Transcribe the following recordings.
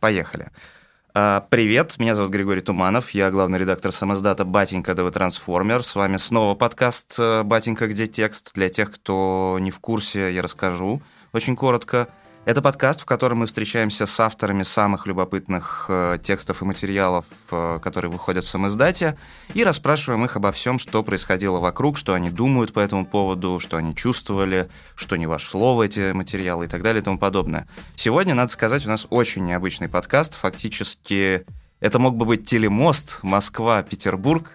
Поехали. А, привет, меня зовут Григорий Туманов, я главный редактор самоздата «Батенька ДВ Трансформер». С вами снова подкаст «Батенька. Где текст?». Для тех, кто не в курсе, я расскажу очень коротко. Это подкаст, в котором мы встречаемся с авторами самых любопытных э, текстов и материалов, э, которые выходят в самоиздате, и расспрашиваем их обо всем, что происходило вокруг, что они думают по этому поводу, что они чувствовали, что не вошло в эти материалы и так далее и тому подобное. Сегодня, надо сказать, у нас очень необычный подкаст. Фактически это мог бы быть телемост Москва-Петербург.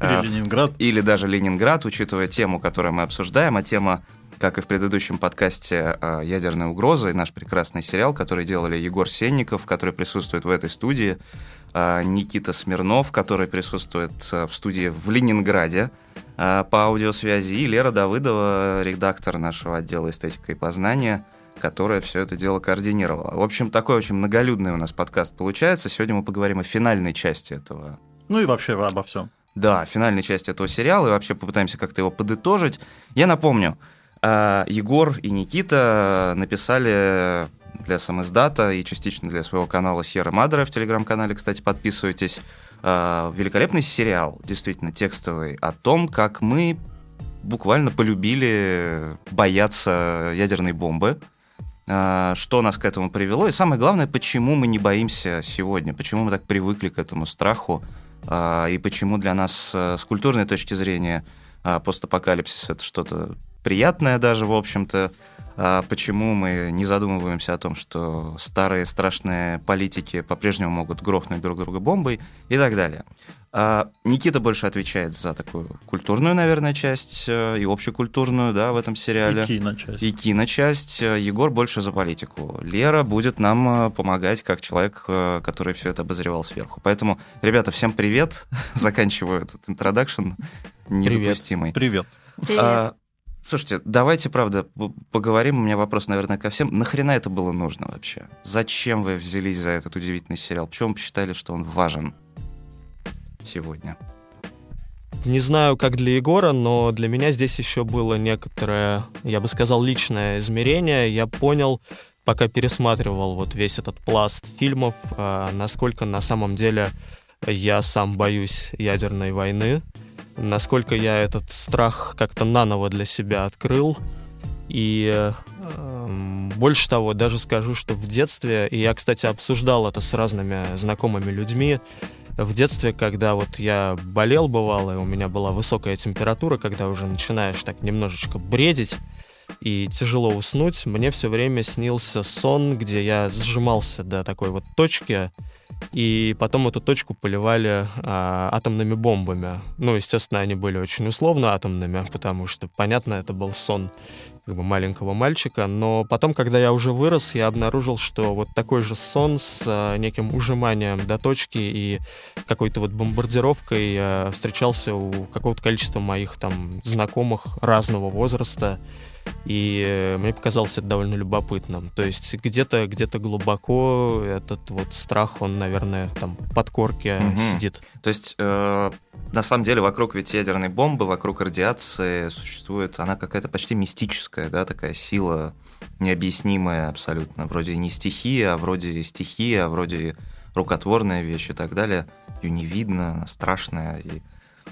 Или э, Ленинград. Или даже Ленинград, учитывая тему, которую мы обсуждаем, а тема как и в предыдущем подкасте э, «Ядерная угроза» и наш прекрасный сериал, который делали Егор Сенников, который присутствует в этой студии, э, Никита Смирнов, который присутствует э, в студии в Ленинграде по аудиосвязи, и Лера Давыдова, редактор нашего отдела эстетика и познания, которая все это дело координировала. В общем, такой очень многолюдный у нас подкаст получается. Сегодня мы поговорим о финальной части этого. Ну и вообще обо всем. Да, финальной части этого сериала, и вообще попытаемся как-то его подытожить. Я напомню, а Егор и Никита написали для самоиздата и частично для своего канала Сьерра Мадера в телеграм-канале, кстати, подписывайтесь. А, великолепный сериал, действительно текстовый, о том, как мы буквально полюбили бояться ядерной бомбы, а, что нас к этому привело, и самое главное, почему мы не боимся сегодня, почему мы так привыкли к этому страху, и почему для нас э, с культурной точки зрения постапокалипсис это что-то приятное даже, в общем-то. А почему мы не задумываемся о том, что старые страшные политики по-прежнему могут грохнуть друг друга бомбой и так далее. А Никита больше отвечает за такую культурную, наверное, часть э, и общекультурную, да, в этом сериале. И киночасть. И киночасть. Егор больше за политику. Лера будет нам э, помогать как человек, э, который все это обозревал сверху. Поэтому, ребята, всем привет. Заканчиваю этот интродакшн недопустимый. Привет. Привет. А, Слушайте, давайте, правда, поговорим. У меня вопрос, наверное, ко всем. Нахрена это было нужно вообще? Зачем вы взялись за этот удивительный сериал? Почему посчитали, что он важен сегодня? Не знаю, как для Егора, но для меня здесь еще было некоторое, я бы сказал, личное измерение. Я понял, пока пересматривал вот весь этот пласт фильмов, а, насколько на самом деле я сам боюсь ядерной войны насколько я этот страх как-то наново для себя открыл. И э, больше того, даже скажу, что в детстве, и я, кстати, обсуждал это с разными знакомыми людьми, в детстве, когда вот я болел бывало, и у меня была высокая температура, когда уже начинаешь так немножечко бредить, и тяжело уснуть, мне все время снился сон, где я сжимался до такой вот точки, и потом эту точку поливали а, атомными бомбами. Ну, естественно, они были очень условно атомными, потому что, понятно, это был сон как бы маленького мальчика, но потом, когда я уже вырос, я обнаружил, что вот такой же сон с а, неким ужиманием до точки и какой-то вот бомбардировкой а, встречался у какого-то количества моих там знакомых разного возраста. И э, мне показалось это довольно любопытным. То есть где-то где глубоко этот вот страх, он, наверное, там под корке угу. сидит. То есть э, на самом деле вокруг ведь ядерной бомбы, вокруг радиации существует, она какая-то почти мистическая, да, такая сила необъяснимая абсолютно. Вроде не стихия, а вроде стихия, а вроде рукотворная вещь и так далее. Ее не видно, страшная и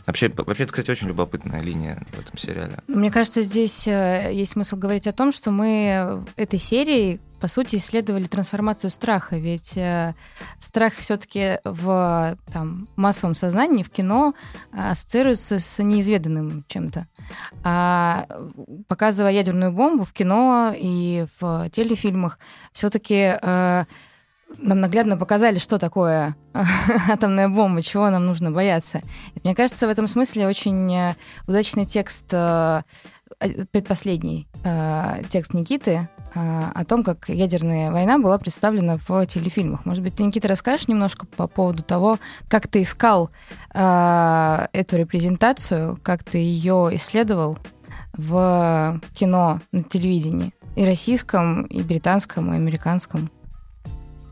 Вообще, вообще, это, кстати, очень любопытная линия в этом сериале. Мне кажется, здесь э, есть смысл говорить о том, что мы этой серией, по сути, исследовали трансформацию страха, ведь э, страх все-таки в там, массовом сознании, в кино ассоциируется с неизведанным чем-то. А показывая ядерную бомбу в кино и в телефильмах, все-таки э, нам наглядно показали, что такое атомная бомба, чего нам нужно бояться. Мне кажется, в этом смысле очень э, удачный текст, э, предпоследний э, текст Никиты о том, как ядерная война была представлена в телефильмах. Может быть, ты, Никита, расскажешь немножко по поводу того, как ты искал эту репрезентацию, как ты ее исследовал в кино, на телевидении, и российском, и британском, и американском?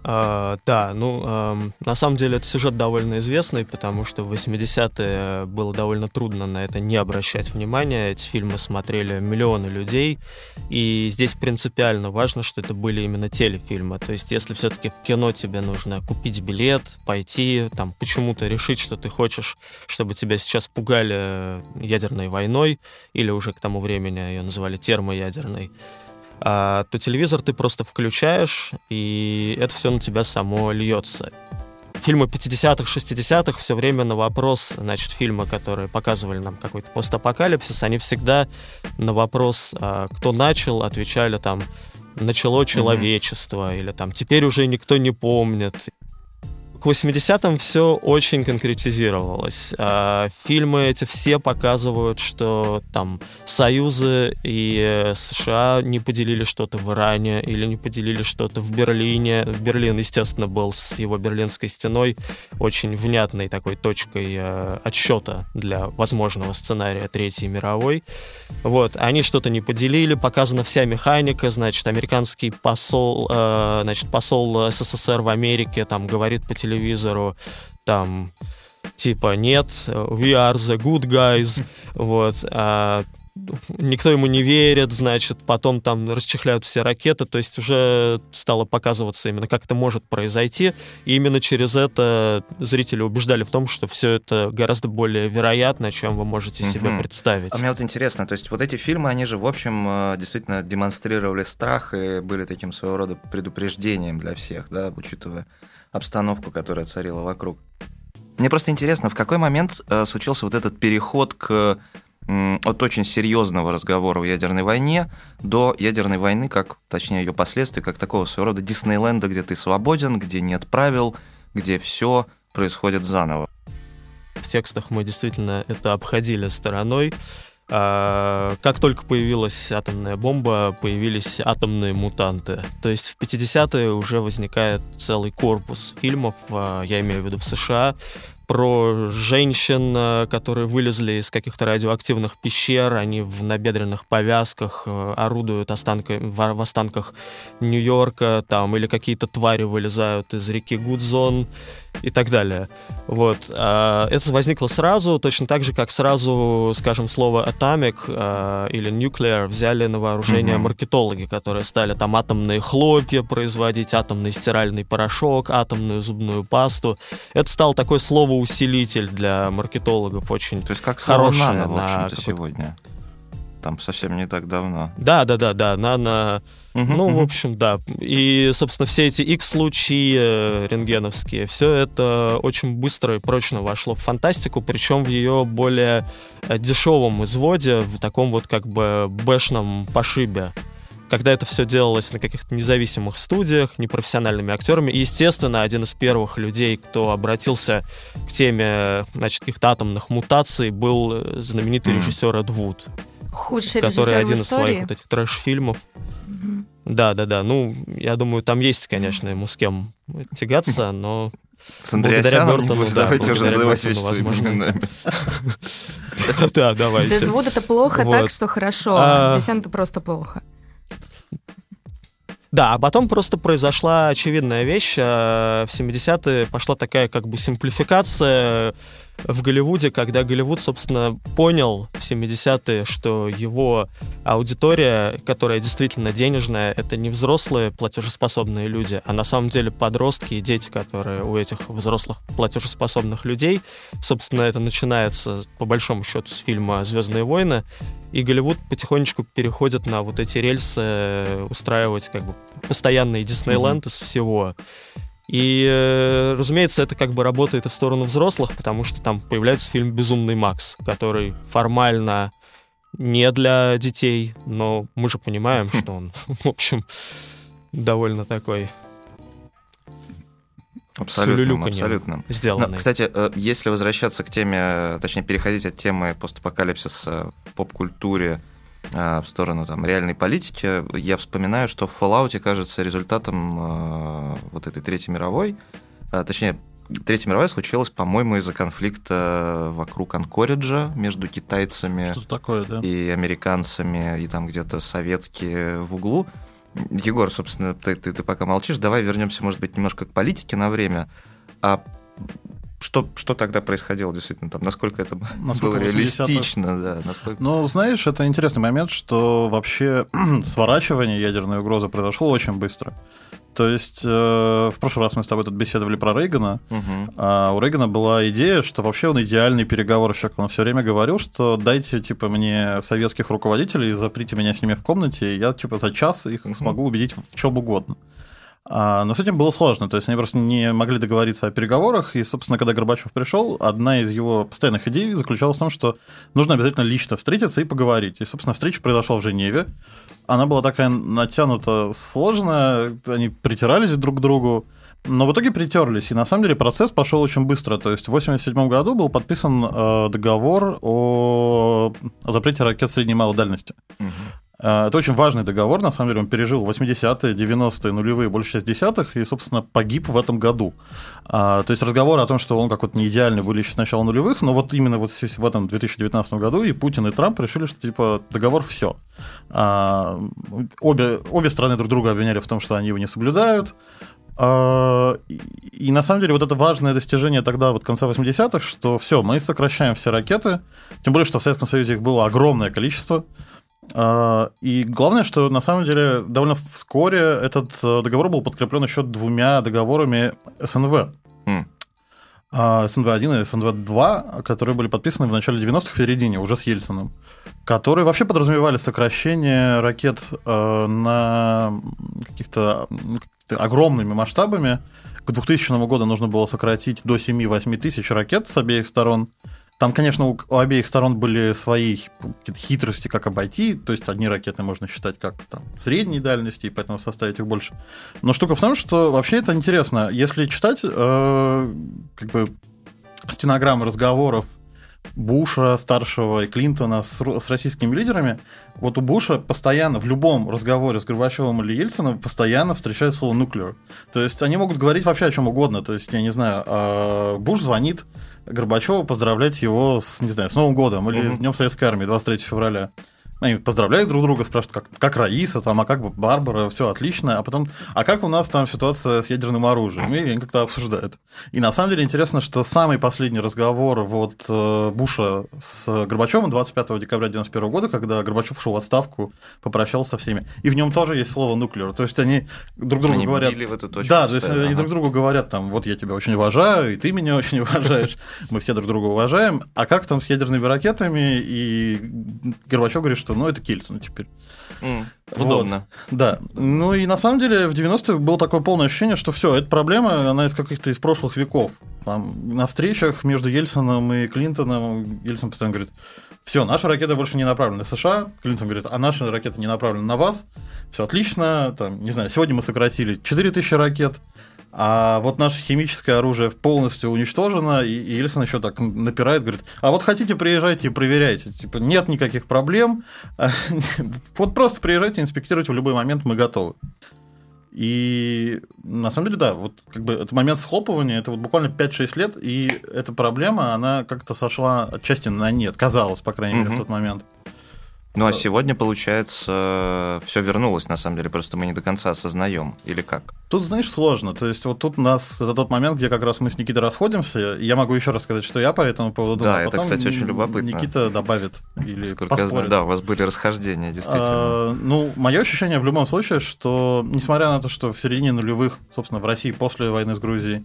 А, да, ну, эм, на самом деле это сюжет довольно известный, потому что в 80-е было довольно трудно на это не обращать внимания. Эти фильмы смотрели миллионы людей, и здесь принципиально важно, что это были именно телефильмы. То есть если все-таки в кино тебе нужно купить билет, пойти, там, почему-то решить, что ты хочешь, чтобы тебя сейчас пугали ядерной войной, или уже к тому времени ее называли термоядерной, то телевизор ты просто включаешь, и это все на тебя само льется. Фильмы 50-х, 60-х все время на вопрос, значит, фильмы, которые показывали нам какой-то постапокалипсис, они всегда на вопрос, а, кто начал, отвечали там, начало человечество, mm-hmm. или там, теперь уже никто не помнит, к 80-м все очень конкретизировалось. А, фильмы эти все показывают, что там Союзы и США не поделили что-то в Иране или не поделили что-то в Берлине. Берлин, естественно, был с его Берлинской стеной очень внятной такой точкой э, отсчета для возможного сценария Третьей мировой. Вот, они что-то не поделили, показана вся механика, значит, американский посол, э, значит, посол СССР в Америке там говорит по телевизору телевизору, там, типа, нет, we are the good guys, вот, а никто ему не верит, значит, потом там расчехляют все ракеты, то есть уже стало показываться именно, как это может произойти, и именно через это зрители убеждали в том, что все это гораздо более вероятно, чем вы можете mm-hmm. себе представить. А мне вот интересно, то есть вот эти фильмы, они же, в общем, э, действительно демонстрировали страх и были таким своего рода предупреждением для всех, да, учитывая обстановку, которая царила вокруг. Мне просто интересно, в какой момент э, случился вот этот переход к от очень серьезного разговора о ядерной войне до ядерной войны, как, точнее, ее последствий, как такого своего рода Диснейленда, где ты свободен, где нет правил, где все происходит заново. В текстах мы действительно это обходили стороной. А, как только появилась атомная бомба, появились атомные мутанты. То есть в 50-е уже возникает целый корпус фильмов, а, я имею в виду в США, про женщин, э, которые вылезли из каких-то радиоактивных пещер, они в набедренных повязках э, орудуют останка, в останках Нью-Йорка, там, или какие-то твари вылезают из реки Гудзон и так далее. Вот. А, это возникло сразу, точно так же, как сразу, скажем, слово atomic или nuclear взяли на вооружение mm-hmm. маркетологи, которые стали там атомные хлопья производить, атомный стиральный порошок, атомную зубную пасту. Это стал такой словоусилитель для маркетологов очень То есть как слово нано, в общем-то, сегодня там совсем не так давно. Да, да, да, да, нано. Угу, ну, угу. в общем, да. И, собственно, все эти X-лучи э, рентгеновские, все это очень быстро и прочно вошло в фантастику, причем в ее более э, дешевом изводе, в таком вот как бы бэшном пошибе когда это все делалось на каких-то независимых студиях, непрофессиональными актерами. И, естественно, один из первых людей, кто обратился к теме значит, каких-то атомных мутаций, был э, знаменитый режиссер Эд Вуд. Худший который один из своих вот этих трэш-фильмов. Mm-hmm. Да, да, да. Ну, я думаю, там есть, конечно, ему с кем тягаться, но с благодаря Бертону, да, давайте уже называть вещи своими именами. Да, давайте. Вот это плохо так, что хорошо. А это просто плохо. Да, а потом просто произошла очевидная вещь. Э, в 70-е пошла такая как бы симплификация в Голливуде, когда Голливуд, собственно, понял в 70-е, что его аудитория, которая действительно денежная, это не взрослые платежеспособные люди, а на самом деле подростки и дети, которые у этих взрослых платежеспособных людей. Собственно, это начинается, по большому счету, с фильма «Звездные войны», и Голливуд потихонечку переходит на вот эти рельсы устраивать как бы постоянный Диснейленд mm-hmm. из всего. И, э, разумеется, это как бы работает и в сторону взрослых, потому что там появляется фильм «Безумный Макс», который формально не для детей, но мы же понимаем, что он, в общем, довольно такой Абсолютно, абсолютно. Сделанный. Но, кстати, э, если возвращаться к теме, точнее, переходить от темы постапокалипсиса в поп-культуре в сторону там, реальной политики, я вспоминаю, что в Fallout, кажется, результатом а, вот этой Третьей мировой, а, точнее, Третья мировая случилась, по-моему, из-за конфликта вокруг Анкориджа между китайцами такое, да? и американцами, и там где-то советские в углу. Егор, собственно, ты, ты, ты пока молчишь, давай вернемся, может быть, немножко к политике на время. А что, что тогда происходило действительно там? Насколько это насколько было реалистично? Да, насколько... Ну, знаешь, это интересный момент, что вообще сворачивание ядерной угрозы произошло очень быстро. То есть э, в прошлый раз мы с тобой тут беседовали про Рейгана, угу. а у Рейгана была идея, что вообще он идеальный переговорщик. Он все время говорил, что дайте типа мне советских руководителей, заприте меня с ними в комнате, и я типа за час их угу. смогу убедить в чем угодно. Но с этим было сложно, то есть они просто не могли договориться о переговорах, и, собственно, когда Горбачев пришел, одна из его постоянных идей заключалась в том, что нужно обязательно лично встретиться и поговорить. И, собственно, встреча произошла в Женеве. Она была такая натянута, сложная, они притирались друг к другу, но в итоге притерлись, и на самом деле процесс пошел очень быстро. То есть в 1987 году был подписан э, договор о запрете ракет средней и малой дальности. Угу. А, это очень важный договор, на самом деле, он пережил 80-е, 90-е, нулевые, больше 60-х, и, собственно, погиб в этом году. А, то есть разговор о том, что он как-то не идеальный, были еще с начала нулевых, но вот именно вот в этом 2019 году и Путин, и Трамп решили, что, типа, договор все. А, обе, обе страны друг друга обвиняли в том, что они его не соблюдают, и на самом деле вот это важное достижение тогда, вот конца 80-х, что все, мы сокращаем все ракеты, тем более, что в Советском Союзе их было огромное количество, и главное, что на самом деле довольно вскоре этот э, договор был подкреплен еще двумя договорами СНВ. Mm. СНВ-1 и СНВ-2, которые были подписаны в начале 90-х, в середине, уже с Ельциным, которые вообще подразумевали сокращение ракет э, на каких-то огромными масштабами. К 2000 году нужно было сократить до 7-8 тысяч ракет с обеих сторон. Там, конечно, у, у обеих сторон были свои хитрости, как обойти. То есть одни ракеты можно считать как там, средней дальности, и поэтому составить их больше. Но штука в том, что вообще это интересно. Если читать э, как бы стенограммы разговоров Буша старшего и Клинтона с, с российскими лидерами, вот у Буша постоянно в любом разговоре с Горбачевым или Ельцином постоянно встречается слово «нуклеар». То есть они могут говорить вообще о чем угодно. То есть, я не знаю, э, Буш звонит Горбачева поздравлять его с, не знаю, с Новым годом или угу. с Днем Советской Армии 23 февраля. Они поздравляют друг друга, спрашивают, как, как Раиса, там, а как Барбара, все отлично. А потом, а как у нас там ситуация с ядерным оружием? И они как-то обсуждают. И на самом деле интересно, что самый последний разговор вот э, Буша с Горбачевым 25 декабря 1991 года, когда Горбачев ушел в отставку, попрощался со всеми. И в нем тоже есть слово нуклеар. То есть они друг другу они говорят... в эту точку да, то есть ага. они друг другу говорят, там, вот я тебя очень уважаю, и ты меня очень уважаешь, мы все друг друга уважаем. А как там с ядерными ракетами? И Горбачев говорит, что что, ну, это Кельцин теперь. Mm, удобно. Вот. Да. Ну и на самом деле в 90-х было такое полное ощущение, что все, эта проблема, она из каких-то из прошлых веков. Там, на встречах между Ельцином и Клинтоном Ельцин постоянно говорит, все, наша ракета больше не направлена на США. Клинтон говорит, а наша ракета не направлена на вас. Все отлично. Там, не знаю, сегодня мы сократили 4000 ракет. А вот наше химическое оружие полностью уничтожено, и, Ельцин еще так напирает, говорит, а вот хотите, приезжайте и проверяйте. Типа, нет никаких проблем, вот просто приезжайте, инспектируйте в любой момент, мы готовы. И на самом деле, да, вот как бы этот момент схлопывания, это вот буквально 5-6 лет, и эта проблема, она как-то сошла отчасти на нет, казалось, по крайней мере, в тот момент. Ну а сегодня, получается, все вернулось, на самом деле, просто мы не до конца осознаем, или как? Тут, знаешь, сложно. То есть, вот тут у нас это тот момент, где как раз мы с Никитой расходимся. Я могу еще раз сказать, что я по этому поводу думаю. Да, а это, кстати, очень любопытно. Никита добавит или Сколько поспорит. я знаю, да, у вас были расхождения, действительно. А, ну, мое ощущение в любом случае, что, несмотря на то, что в середине нулевых, собственно, в России после войны с Грузией,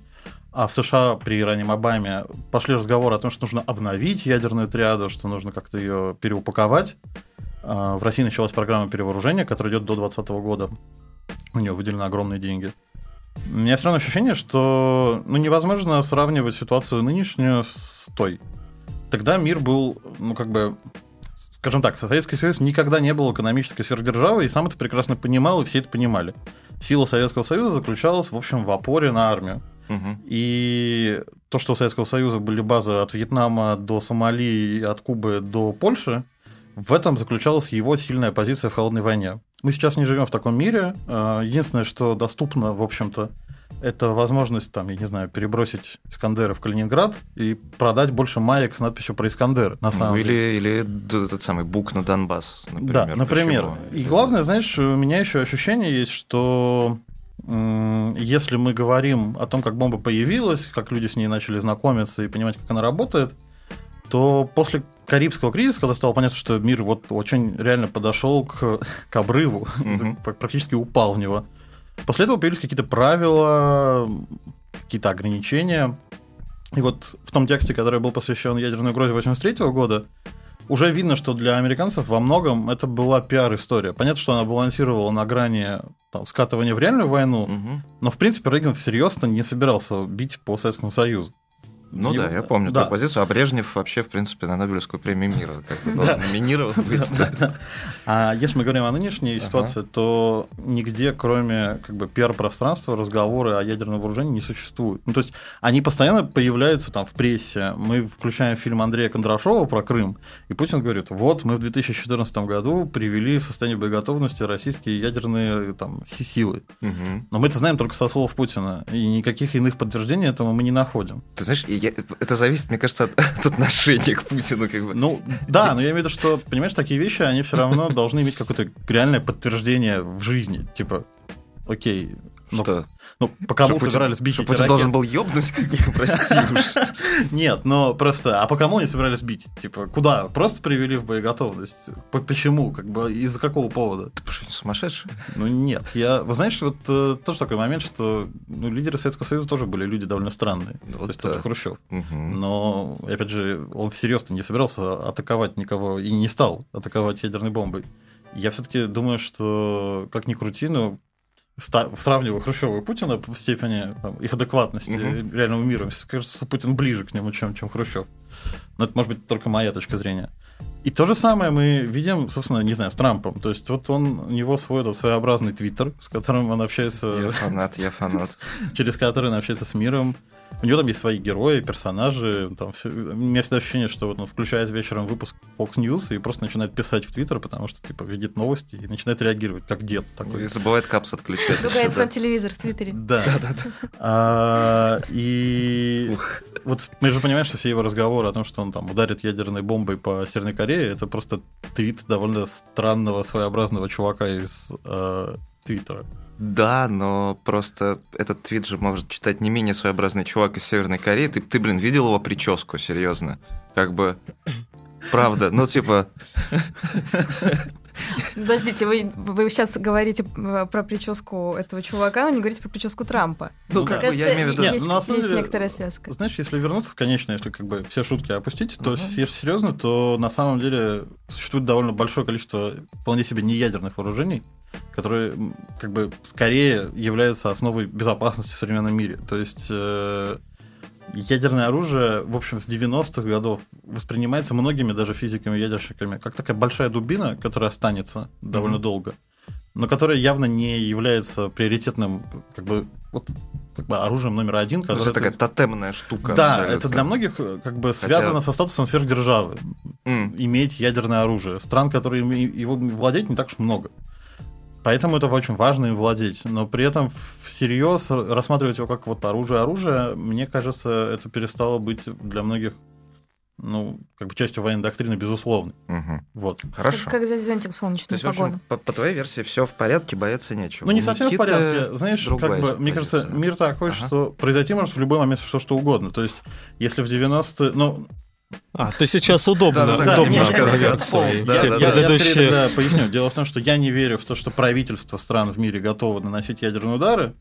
а в США при раннем Обаме пошли разговоры о том, что нужно обновить ядерную триаду, что нужно как-то ее переупаковать. А, в России началась программа перевооружения, которая идет до 2020 года. У нее выделены огромные деньги. У меня все равно ощущение, что ну, невозможно сравнивать ситуацию нынешнюю с той. Тогда мир был, ну, как бы, скажем так, Советский Союз никогда не был экономической сверхдержавой, и сам это прекрасно понимал, и все это понимали. Сила Советского Союза заключалась, в общем, в опоре на армию. Угу. И то, что у Советского Союза были базы от Вьетнама до Сомали, от Кубы до Польши, в этом заключалась его сильная позиция в холодной войне. Мы сейчас не живем в таком мире. А, единственное, что доступно, в общем-то, это возможность, там, я не знаю, перебросить Искандеры в Калининград и продать больше маек с надписью про Искандер, на Ну, самом деле. или, или этот самый бук на Донбасс, например. Да, например. Почему? И главное, знаешь, у меня еще ощущение есть, что если мы говорим о том, как бомба появилась, как люди с ней начали знакомиться и понимать, как она работает, то после Карибского кризиса, когда стало понятно, что мир вот очень реально подошел к, к обрыву, Мгм. практически упал в него, после этого появились какие-то правила, какие-то ограничения. И вот в том тексте, который был посвящен ядерной угрозе 83 года, уже видно, что для американцев во многом это была пиар-история. Понятно, что она балансировала на грани там, скатывания в реальную войну, Мгм. но, в принципе, Рейган всерьез-то не собирался бить по Советскому Союзу. Ну И- да, я помню да. твою позицию. А Брежнев вообще, в принципе, на Нобелевскую премию мира как бы был номинирован. А если мы говорим о нынешней ситуации, то нигде, кроме как бы пиар-пространства, разговоры о ядерном вооружении не существуют. Ну, то есть они постоянно появляются там в прессе. Мы включаем фильм Андрея Кондрашова про Крым, и Путин говорит, вот мы в 2014 году привели в состояние боеготовности российские ядерные там, си- силы. Но мы это знаем только со слов Путина, и никаких иных подтверждений этому мы не находим. Ты знаешь, я- это зависит, мне кажется, от, от отношения к Путину. Как бы. Ну, да, но я имею в виду, что, понимаешь, такие вещи, они все равно должны иметь какое-то реальное подтверждение в жизни. Типа, окей, ну, Что? Ну по кому Что собирались бить что эти Путин ракеты? должен был ёбнуть? Бы, Прости уж. Нет, но просто, а по кому они собирались бить? Типа, куда? Просто привели в боеготовность? По- Почему? Как бы, из-за какого повода? Ты что, не сумасшедший? Ну, нет. Я, вы знаешь, вот э, тоже такой момент, что ну, лидеры Советского Союза тоже были люди довольно странные. Ну, То вот есть тот же. Хрущев. Но, опять же, он всерьез-то не собирался атаковать никого и не стал атаковать ядерной бомбой. Я все-таки думаю, что, как ни крути, но сравнивая Хрущева и Путина по степени там, их адекватности Мгм. реального мира, кажется, Путин ближе к нему, чем, чем Хрущев. Но это может быть только моя точка зрения. И то же самое мы видим, собственно, не знаю, с Трампом. То есть вот он, у него свой этот своеобразный твиттер, с которым он общается, Я фанат, я фанат. через который он общается с миром. У него там есть свои герои, персонажи. Там всё- У меня всегда ощущение, что вот он включает вечером выпуск Fox News и просто начинает писать в Твиттер, потому что типа видит новости и начинает реагировать, как дед такой. И забывает капс отключать. Ругается да. на телевизор в Твиттере. Да. А, И Ух. вот мы же понимаем, что все его разговоры о том, что он там ударит ядерной бомбой по Северной Корее, это просто твит довольно странного, своеобразного чувака из э, Твиттера. Да, но просто этот твит же может читать не менее своеобразный чувак из Северной Кореи. Ты, ты блин, видел его прическу, серьезно? Как бы... Правда, ну типа... Подождите, вы, вы сейчас говорите э, про прическу этого чувака, но не говорите про прическу Трампа. Ну, Ну, как бы я имею в виду... Нет, есть, ну, на самом есть деле- некоторая связка. Знаешь, если вернуться в конечное, если как бы все шутки опустить, то Мгм. если серьезно, то на самом деле существует довольно большое количество вполне себе неядерных вооружений, которые как бы скорее являются основой безопасности в современном мире. То есть э, ядерное оружие, в общем, с 90-х годов воспринимается многими даже физиками и ядерщиками как такая большая дубина, которая останется довольно Мгм. долго, но которая явно не является приоритетным как бы вот как бы оружием номер один, Ну, которое Это такая тотемная штука. да, абсолютно. это для многих э, как бы Хотя- связано со статусом сверхдержавы. М, Иметь ядерное оружие. Стран, которые его владеть, не так уж много. Поэтому это очень важно им владеть. Но при этом всерьез рассматривать его как вот оружие-оружие, мне кажется, это перестало быть для многих ну, как бы частью военной доктрины, безусловно. мгм. Вот. Хорошо. Как, как взять зонтик в То солнечную есть, в общем, погоду. по, по твоей версии, все в порядке, бояться нечего. Ну, не совсем в Никиты порядке. Знаешь, как бы, мне кажется, мир такой, Ага. что произойти может в любой момент что, что угодно. То есть, если в 90-е... Ну, А, ты сейчас удобно, Да-да-да, удобно немножко опровергал отполз, да, все да, я, поясню. Дело в том, что я не верю в то, что правительства стран в мире готовы наносить ядерные удары,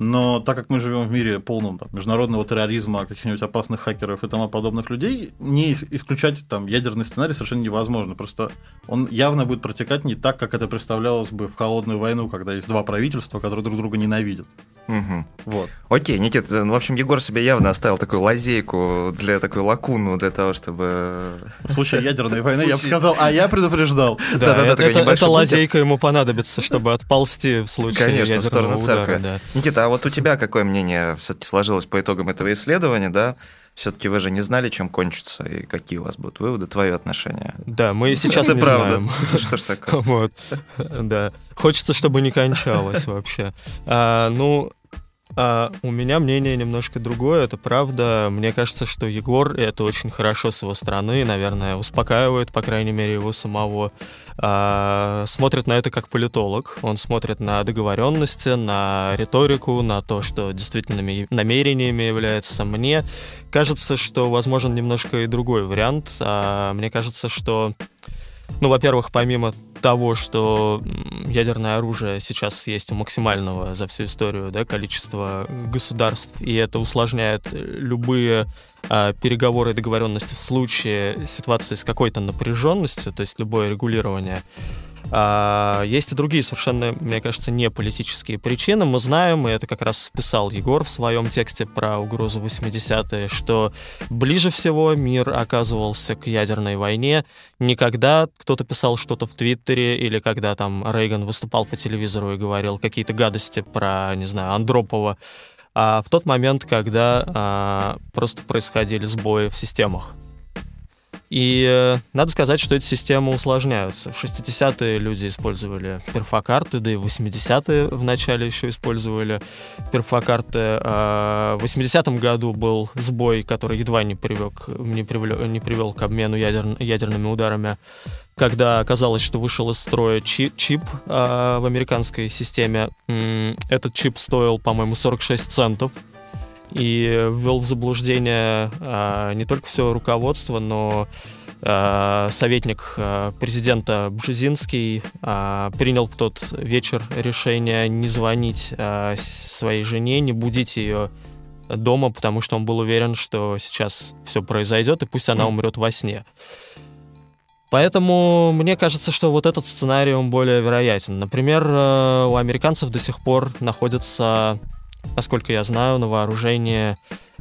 но так как мы живем в мире полном там, международного терроризма, каких-нибудь опасных хакеров и тому подобных людей, не ис- исключать там ядерный сценарий совершенно невозможно. Просто он явно будет протекать не так, как это представлялось бы в холодную войну, когда есть два правительства, которые друг друга ненавидят. Мгм. Вот. Окей, Никит, ну, в общем, Егор себе явно оставил такую лазейку для такой лакуну для того, чтобы... В случае ядерной войны я бы сказал, а я предупреждал. Да, Да-да-да, это, такой это- лазейка ему понадобится, чтобы отползти в случае Конечно, в сторону церкви. да. Никита, а вот у тебя какое мнение все-таки сложилось по итогам этого исследования, да? Все-таки вы же не знали, чем кончится, и какие у вас будут выводы, твое отношение. Да, мы и сейчас не правда. знаем. Что ж такое? Вот, да. Хочется, чтобы не кончалось вообще. А, ну, А, у меня мнение немножко другое, это правда. Мне кажется, что Егор, это очень хорошо с его стороны, наверное, успокаивает, по крайней мере, его самого. А, смотрит на это как политолог. Он смотрит на договоренности, на риторику, на то, что действительно намерениями является. Мне кажется, что возможен немножко и другой вариант. А, мне кажется, что ну, во-первых, помимо того, что ядерное оружие сейчас есть у максимального за всю историю да, количества государств, и это усложняет любые а, переговоры и договоренности в случае ситуации с какой-то напряженностью, то есть любое регулирование, а, есть и другие совершенно, мне кажется, не политические причины. Мы знаем, и это как раз писал Егор в своем тексте про угрозу 80-е, что ближе всего мир оказывался к ядерной войне не когда кто-то писал что-то в Твиттере или когда там Рейган выступал по телевизору и говорил какие-то гадости про, не знаю, Андропова, а в тот момент, когда а, просто происходили сбои в системах. И э, надо сказать, что эти системы усложняются. В 60-е люди использовали перфокарты, да и в 80-е вначале еще использовали перфокарты. А в 80-м году был сбой, который едва не, привек, не, привел, не привел к обмену ядер, ядерными ударами когда оказалось, что вышел из строя чип, чип э, в американской системе. Этот чип стоил, по-моему, 46 центов и ввел в заблуждение а, не только все руководство, но а, советник а, президента Бжезинский а, принял в тот вечер решение не звонить а, своей жене, не будить ее дома, потому что он был уверен, что сейчас все произойдет, и пусть она умрет во сне. Поэтому мне кажется, что вот этот сценарий он более вероятен. Например, э, у американцев до сих пор находится насколько я знаю, на вооружении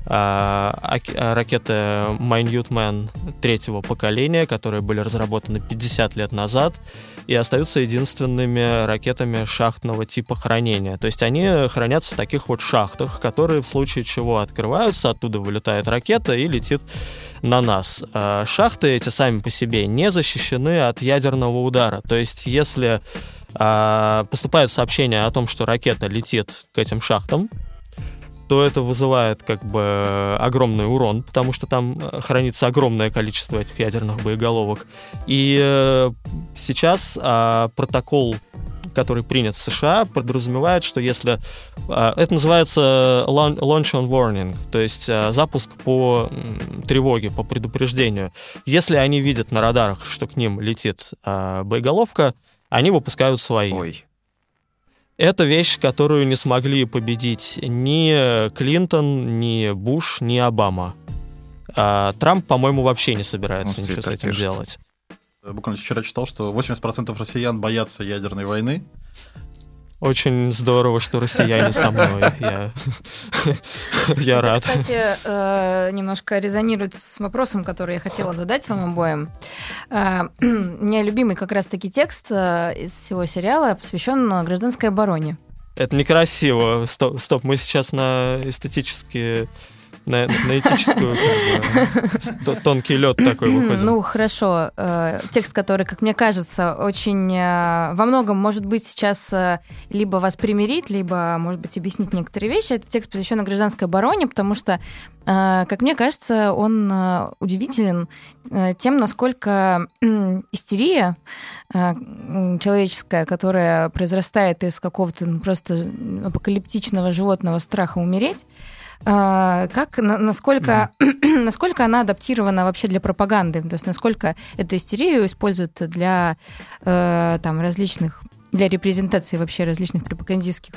а, ракеты Minute третьего поколения, которые были разработаны 50 лет назад и остаются единственными ракетами шахтного типа хранения. То есть они хранятся в таких вот шахтах, которые в случае чего открываются, оттуда вылетает ракета и летит на нас. А шахты эти сами по себе не защищены от ядерного удара. То есть если а, поступает сообщение о том, что ракета летит к этим шахтам, то это вызывает как бы огромный урон, потому что там э, хранится огромное количество этих ядерных боеголовок. И э, сейчас а, протокол который принят в США, подразумевает, что если... А, это называется launch on warning, то есть а, запуск по тревоге, по предупреждению. Если они видят на радарах, что к ним летит боеголовка, они выпускают свои. Ой. Это вещь, которую не смогли победить ни Клинтон, ни Буш, ни Обама. А Трамп, по-моему, вообще не собирается Он ничего с этим пишет. делать. Буквально вчера читал, что 80% россиян боятся ядерной войны, очень здорово, что россияне со мной. Я, я рад. Это, кстати, э, немножко резонирует с вопросом, который я хотела задать вам обоим. Э, у меня любимый как раз-таки текст э, из всего сериала посвящен гражданской обороне. Это некрасиво. Стоп, стоп, мы сейчас на эстетические на, на этическую как бы, тонкий лед такой выходит. Ну, хорошо. Э, текст, который, как мне кажется, очень э, во многом, может быть, сейчас э, либо вас примирить, либо, может быть, объяснить некоторые вещи. Это текст посвящен гражданской обороне, потому что, как мне кажется, он удивителен тем, насколько истерия человеческая, которая произрастает из какого-то ну, просто апокалиптичного животного страха умереть, как, насколько, да. насколько она адаптирована вообще для пропаганды? То есть насколько эту истерию используют для э, там, различных, для репрезентации вообще различных пропагандистских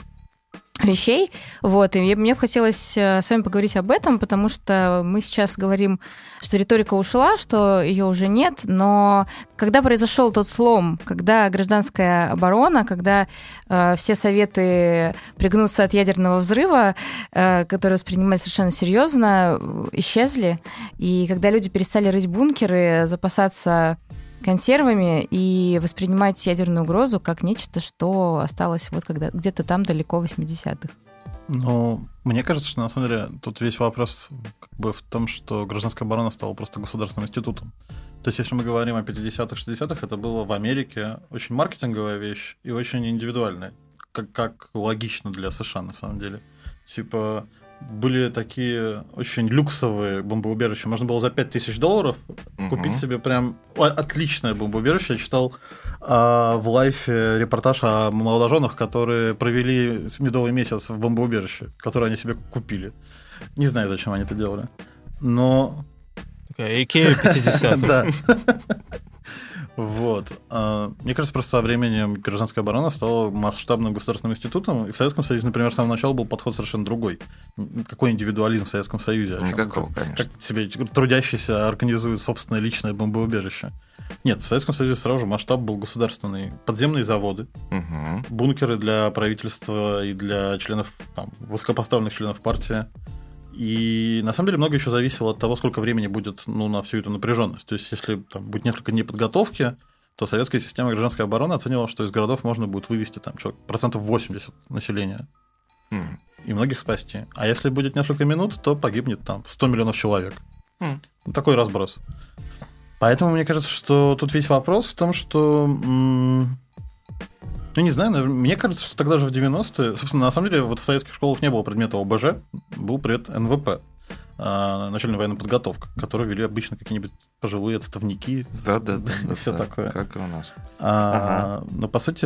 вещей. Вот, и мне бы хотелось э, с вами поговорить об этом, потому что мы сейчас говорим, что риторика ушла, что ее уже нет, но когда произошел тот слом, когда гражданская оборона, когда э, все советы пригнуться от ядерного взрыва, э, которые воспринимались совершенно серьезно, исчезли, и когда люди перестали рыть бункеры, запасаться консервами и воспринимать ядерную угрозу как нечто, что осталось вот когда где-то там далеко в 80-х. Ну, мне кажется, что на самом деле тут весь вопрос как бы в том, что гражданская оборона стала просто государственным институтом. То есть, если мы говорим о 50-х, 60-х, это было в Америке очень маркетинговая вещь и очень индивидуальная. как, как логично для США на самом деле. Типа, были такие очень люксовые бомбоубежища. Можно было за 5000 долларов угу. купить себе прям отличное бомбоубежище. Я читал а, в лайфе репортаж о молодоженах, которые провели медовый месяц в бомбоубежище, которое они себе купили. Не знаю, зачем они это делали. Но... Икея 50 Да. Вот. А, мне кажется, просто со временем гражданская оборона стала масштабным государственным институтом. И в Советском Союзе, например, с самого начала был подход совершенно другой. Какой индивидуализм в Советском Союзе? Никакого, как, конечно. Как себе трудящийся организует собственное личное бомбоубежище. Нет, в Советском Союзе сразу же масштаб был государственный. Подземные заводы, угу. бункеры для правительства и для членов, там, высокопоставленных членов партии. И на самом деле много еще зависело от того, сколько времени будет ну, на всю эту напряженность. То есть, если там, будет несколько дней подготовки, то советская система гражданской обороны оценивала, что из городов можно будет вывести там, человек, процентов 80 населения. Mm. И многих спасти. А если будет несколько минут, то погибнет там 100 миллионов человек. Mm. Такой разброс. Поэтому мне кажется, что тут весь вопрос в том, что ну, не знаю, мне кажется, что тогда же в 90-е... Собственно, на самом деле, вот в советских школах не было предмета ОБЖ, был пред НВП, а, начальная военная подготовка, которую вели обычно какие-нибудь пожилые отставники. Да, да, да. Все да, такое. Как и у нас. А, ага. Но, по сути,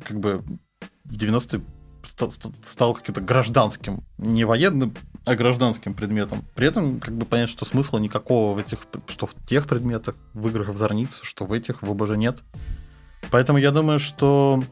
как бы в 90-е стал каким-то гражданским, не военным, а гражданским предметом. При этом, как бы понять, что смысла никакого в этих, что в тех предметах, в играх в Зорницу, что в этих в ОБЖ нет. Поэтому я думаю, что...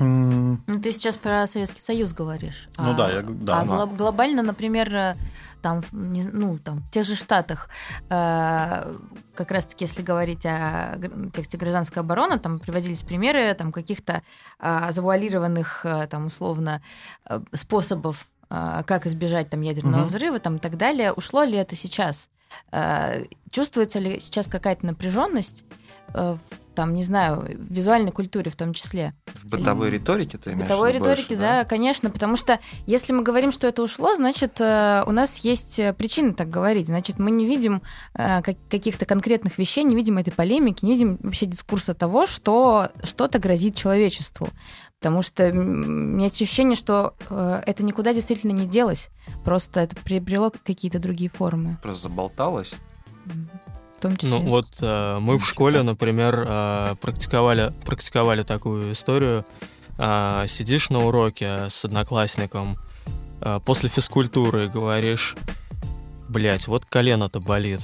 Ну, ты сейчас про Советский Союз говоришь. Ну а, да, я, да. А да. глобально, например, э, там, не, ну, там, в тех же Штатах, э, как раз-таки, если говорить о тексте гражданской обороны, там приводились примеры там, каких-то э, завуалированных, э, там, условно, э, способов, э, как избежать там, ядерного угу. взрыва там, и так далее. Ушло ли это сейчас? Э, чувствуется ли сейчас какая-то напряженность там, не знаю, в визуальной культуре в том числе. В бытовой Или... риторике ты имеешь В бытовой риторике, больше, да? да, конечно, потому что если мы говорим, что это ушло, значит, э, у нас есть причины так говорить. Значит, мы не видим э, каких-то конкретных вещей, не видим этой полемики, не видим вообще дискурса того, что что-то грозит человечеству. Потому что у меня есть ощущение, что э, это никуда действительно не делось. Просто это приобрело какие-то другие формы. Просто заболталось в том числе. Ну вот э, мы в школе, например, э, практиковали, практиковали такую историю. Э, сидишь на уроке с одноклассником э, после физкультуры и говоришь, блять, вот колено-то болит.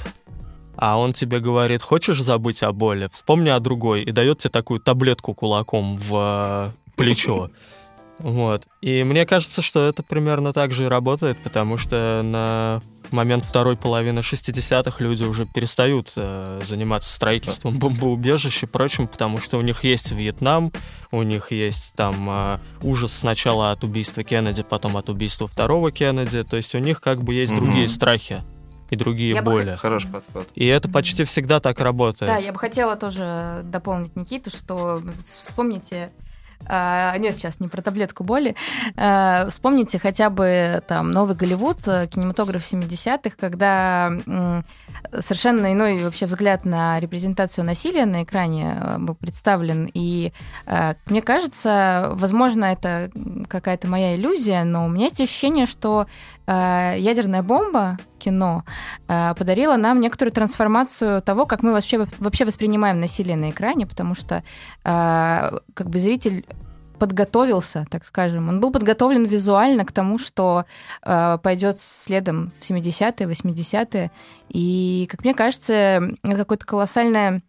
А он тебе говорит, хочешь забыть о боли, вспомни о другой, и дает тебе такую таблетку кулаком в э, плечо. Вот. И мне кажется, что это примерно так же и работает, потому что на момент второй половины 60-х люди уже перестают э, заниматься строительством бомбоубежищ и прочим, потому что у них есть Вьетнам, у них есть там э, ужас сначала от убийства Кеннеди, потом от убийства второго Кеннеди, то есть у них как бы есть mm-hmm. другие страхи и другие я боли. Бы... Хороший подход. И это почти всегда так работает. Да, я бы хотела тоже дополнить Никиту, что вспомните а, нет, сейчас не про таблетку боли. А, вспомните хотя бы там новый Голливуд, э, кинематограф 70-х, когда совершенно иной вообще взгляд на репрезентацию насилия на экране э, был представлен. И э, мне кажется, возможно, это какая-то моя иллюзия, но у меня есть ощущение, что ядерная бомба кино подарила нам некоторую трансформацию того, как мы вообще, вообще воспринимаем насилие на экране, потому что как бы зритель подготовился, так скажем. Он был подготовлен визуально к тому, что э, пойдет следом в 70-е, 80-е. И, как мне кажется, это какое-то колоссальное...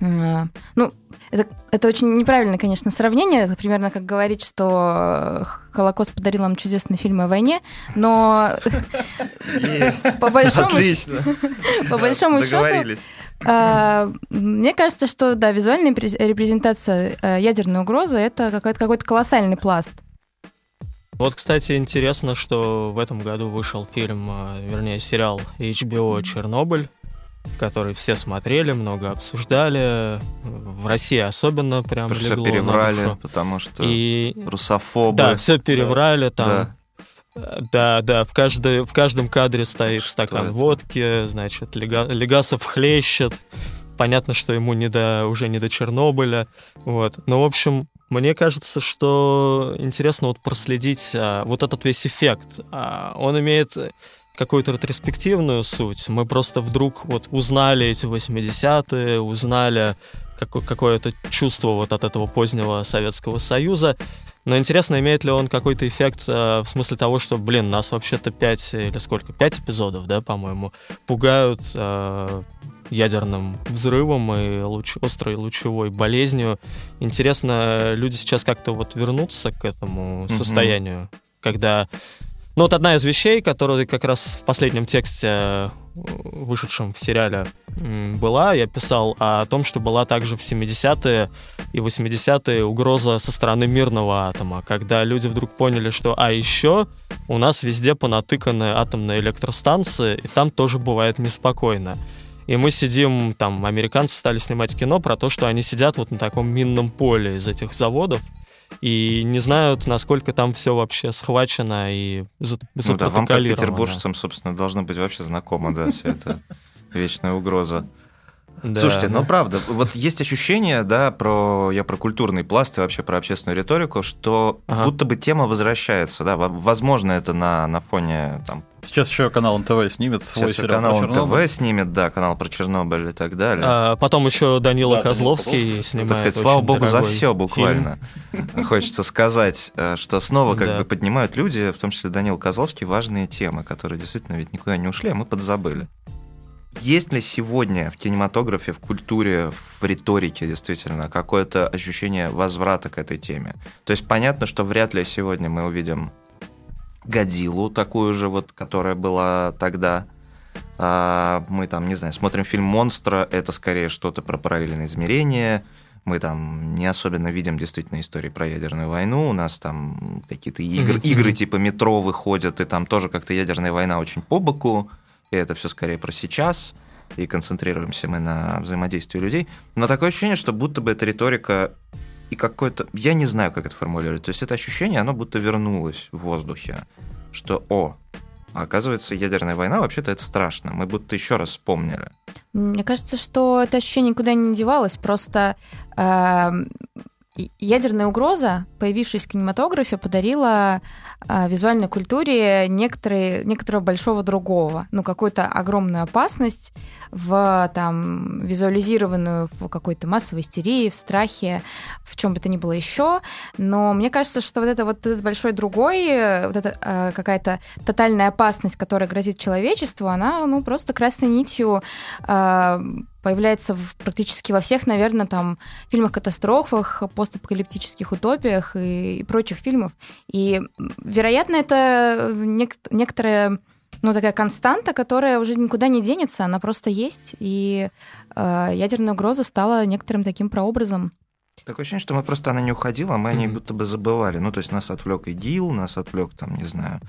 Э, ну, это, это очень неправильное, конечно, сравнение. Это примерно как говорить, что Холокост подарил нам чудесный фильм о войне, но по большому, Отлично. по большому счету, а, мне кажется, что да, визуальная репрезентация э, ядерной угрозы это какой-то какой-то колоссальный пласт. Вот, кстати, интересно, что в этом году вышел фильм, э, вернее, сериал HBO «Чернобыль», который все смотрели, много обсуждали. В России особенно прям потому легло все переврали, потому что и... русофобы. Да, все переврали, там да. Да, да, в, каждой, в каждом кадре стоит что стакан это? водки, значит, Лега, Легасов хлещет. Понятно, что ему не до, уже не до Чернобыля. Вот. Ну, в общем, мне кажется, что интересно вот проследить а, вот этот весь эффект. А, он имеет какую-то ретроспективную суть. Мы просто вдруг вот узнали эти 80-е, узнали какое- какое-то чувство вот от этого позднего Советского Союза. Но интересно, имеет ли он какой-то эффект э, в смысле того, что, блин, нас вообще-то пять или сколько, пять эпизодов, да, по-моему, пугают э, ядерным взрывом и луч, острой лучевой болезнью. Интересно, люди сейчас как-то вот вернутся к этому mm-hmm. состоянию, когда ну вот одна из вещей, которая как раз в последнем тексте, э, вышедшем в сериале, была, я писал о том, что была также в 70-е и 80-е угроза со стороны мирного атома, когда люди вдруг поняли, что а еще у нас везде понатыканы атомные электростанции, и там тоже бывает неспокойно. И мы сидим, там, американцы стали снимать кино про то, что они сидят вот на таком минном поле из этих заводов, и не знают, насколько там все вообще схвачено и Ну да, вам как петербуржцам, собственно, должно быть вообще знакомо, да, вся эта вечная угроза. Да. Слушайте, ну правда, вот есть ощущение, да, про я про культурный пласт и вообще про общественную риторику, что ага. будто бы тема возвращается, да, возможно, это на, на фоне там. Сейчас еще канал НТВ снимет свой Сейчас сериал канал НТВ снимет, да, канал про Чернобыль и так далее. А, потом еще Данила да, Козловский Данила снимает. Так сказать, слава богу за все буквально. Фильм. Хочется сказать, э, что снова как да. бы поднимают люди, в том числе Данил Козловский, важные темы, которые действительно ведь никуда не ушли, а мы подзабыли. Есть ли сегодня в кинематографе, в культуре, в риторике действительно какое-то ощущение возврата к этой теме? То есть понятно, что вряд ли сегодня мы увидим Годзиллу, такую же вот, которая была тогда. А, мы там, не знаю, смотрим фильм «Монстра», это скорее что-то про параллельное измерение, мы там не особенно видим действительно истории про ядерную войну, у нас там какие-то игры, mm-hmm. игры типа метро выходят, и там тоже как-то ядерная война очень по боку и это все скорее про сейчас, и концентрируемся мы на взаимодействии людей. Но такое ощущение, что будто бы эта риторика и какой-то... Я не знаю, как это формулировать. То есть это ощущение, оно будто вернулось в воздухе, что, о, оказывается, ядерная война вообще-то это страшно. Мы будто еще раз вспомнили. Мне кажется, что это ощущение никуда не девалось. Просто э, ядерная угроза, появившись в кинематографе, подарила э, визуальной культуре некоторые, некоторого большого другого, ну, какую-то огромную опасность в там визуализированную в какой-то массовой истерии, в страхе, в чем бы то ни было еще. Но мне кажется, что вот это вот этот большой другой, вот эта э, какая-то тотальная опасность, которая грозит человечеству, она, ну, просто красной нитью э, появляется в, практически во всех, наверное, там фильмах-катастрофах, постапокалиптических утопиях и, и прочих фильмов. И, вероятно, это нек- некоторая ну, такая константа, которая уже никуда не денется, она просто есть, и э, ядерная угроза стала некоторым таким прообразом. Такое ощущение, что мы просто она не уходила, а мы mm-hmm. о ней будто бы забывали. Ну, то есть нас отвлек ИГИЛ, нас отвлек, там, не знаю,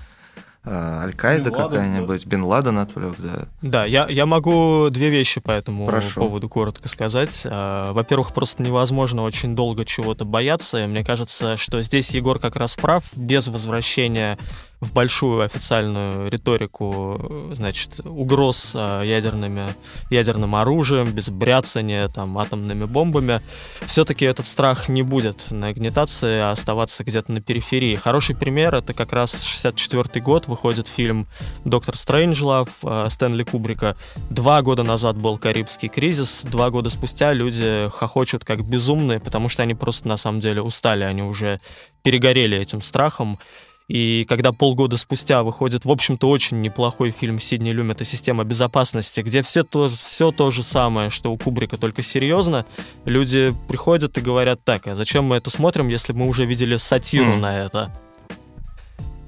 Аль-Каида какая-нибудь, Бен Ладен отвлек, да. Да, я, я могу две вещи по этому Прошу. поводу коротко сказать. А, во-первых, просто невозможно очень долго чего-то бояться. И мне кажется, что здесь Егор как раз прав. Без возвращения в большую официальную риторику, значит, угроз а, ядерными, ядерным оружием, без бряцания там, атомными бомбами, все-таки этот страх не будет нагнетаться, а оставаться где-то на периферии. Хороший пример — это как раз 64 год, выходит фильм «Доктор Стрэнджлав» а, Стэнли Кубрика. Два года назад был Карибский кризис, два года спустя люди хохочут как безумные, потому что они просто на самом деле устали, они уже перегорели этим страхом. И когда полгода спустя выходит, в общем-то, очень неплохой фильм Сидни Люм, это «Система безопасности», где все то, все то же самое, что у Кубрика, только серьезно, люди приходят и говорят, так, а зачем мы это смотрим, если мы уже видели сатиру mm. на это?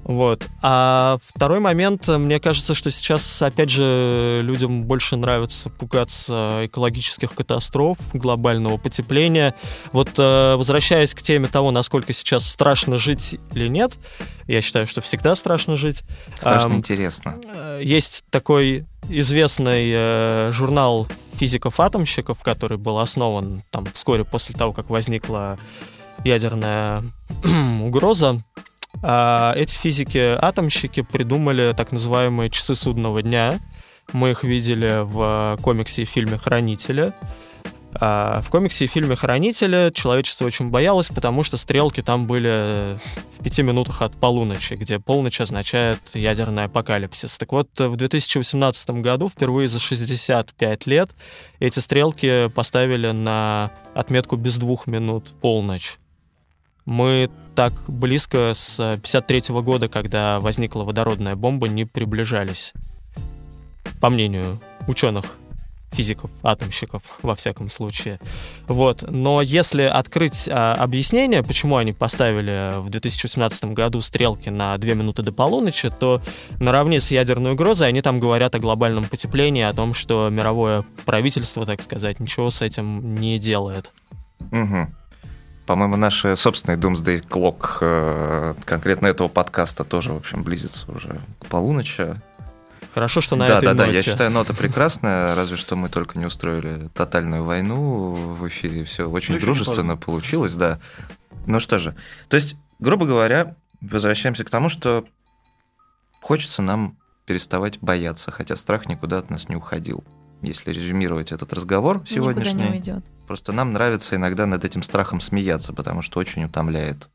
Вот. А второй момент, мне кажется, что сейчас, опять же, людям больше нравится пугаться экологических катастроф, глобального потепления. Вот э, возвращаясь к теме того, насколько сейчас страшно жить или нет, я считаю, что всегда страшно жить. Страшно эм, интересно. Есть такой известный э, журнал физиков-атомщиков, который был основан там вскоре после того, как возникла ядерная угроза. А эти физики-атомщики придумали так называемые часы судного дня. Мы их видели в комиксе и фильме «Хранители». А в комиксе и фильме «Хранители» человечество очень боялось, потому что стрелки там были в пяти минутах от полуночи, где полночь означает ядерный апокалипсис. Так вот, в 2018 году, впервые за 65 лет, эти стрелки поставили на отметку без двух минут полночь. Мы так близко с 53 года, когда возникла водородная бомба, не приближались. По мнению ученых физиков, атомщиков, во всяком случае. Вот. Но если открыть а, объяснение, почему они поставили в 2018 году стрелки на 2 минуты до полуночи, то наравне с ядерной угрозой они там говорят о глобальном потеплении, о том, что мировое правительство, так сказать, ничего с этим не делает. Угу. По-моему, наши собственные Doomsday Clock э, конкретно этого подкаста тоже, в общем, близится уже к полуночи. Хорошо, что на да, этой Да, да, ноте. я считаю, нота прекрасная, разве что мы только не устроили тотальную войну в эфире. Все очень Ну, дружественно получилось, да. Ну что же, то есть, грубо говоря, возвращаемся к тому, что хочется нам переставать бояться, хотя страх никуда от нас не уходил. Если резюмировать этот разговор сегодняшний, не уйдет. просто нам нравится иногда над этим страхом смеяться, потому что очень утомляет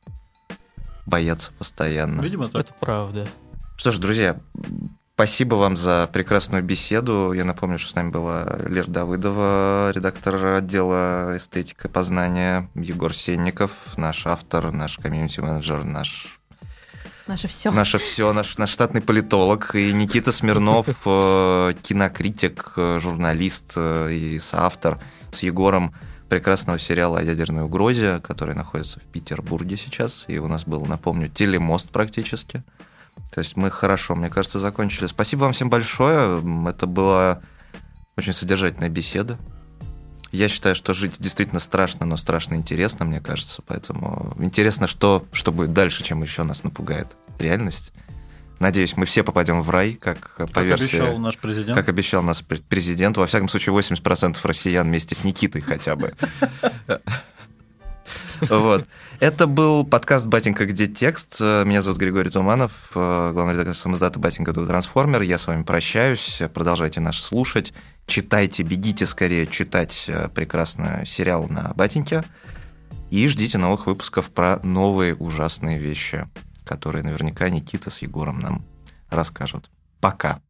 бояться постоянно. Видимо, так. Это правда. Что ж, друзья, спасибо вам за прекрасную беседу. Я напомню, что с нами была Лера Давыдова, редактор отдела эстетика познания, Егор Сенников, наш автор, наш комьюнити-менеджер, наш Наше все. Наше все, наш, наш штатный политолог и Никита Смирнов, э, кинокритик, э, журналист э, и соавтор с Егором прекрасного сериала о ядерной угрозе, который находится в Петербурге сейчас. И у нас был, напомню, телемост практически. То есть мы хорошо, мне кажется, закончили. Спасибо вам всем большое. Это была очень содержательная беседа. Я считаю, что жить действительно страшно, но страшно интересно, мне кажется. Поэтому интересно, что, что будет дальше, чем еще нас напугает реальность. Надеюсь, мы все попадем в рай, как по Как версии... обещал наш президент. Как обещал пр- президент. Во всяком случае, 80% россиян вместе с Никитой хотя бы. Вот. Это был подкаст «Батенька, где текст?». Меня зовут Григорий Туманов, э, главный редактор самоздата «Батенька, тут трансформер». Я с вами прощаюсь. Продолжайте нас слушать. Читайте, бегите скорее читать э, прекрасный сериал на «Батеньке». И ждите новых выпусков про новые ужасные вещи, которые наверняка Никита с Егором нам расскажут. Пока.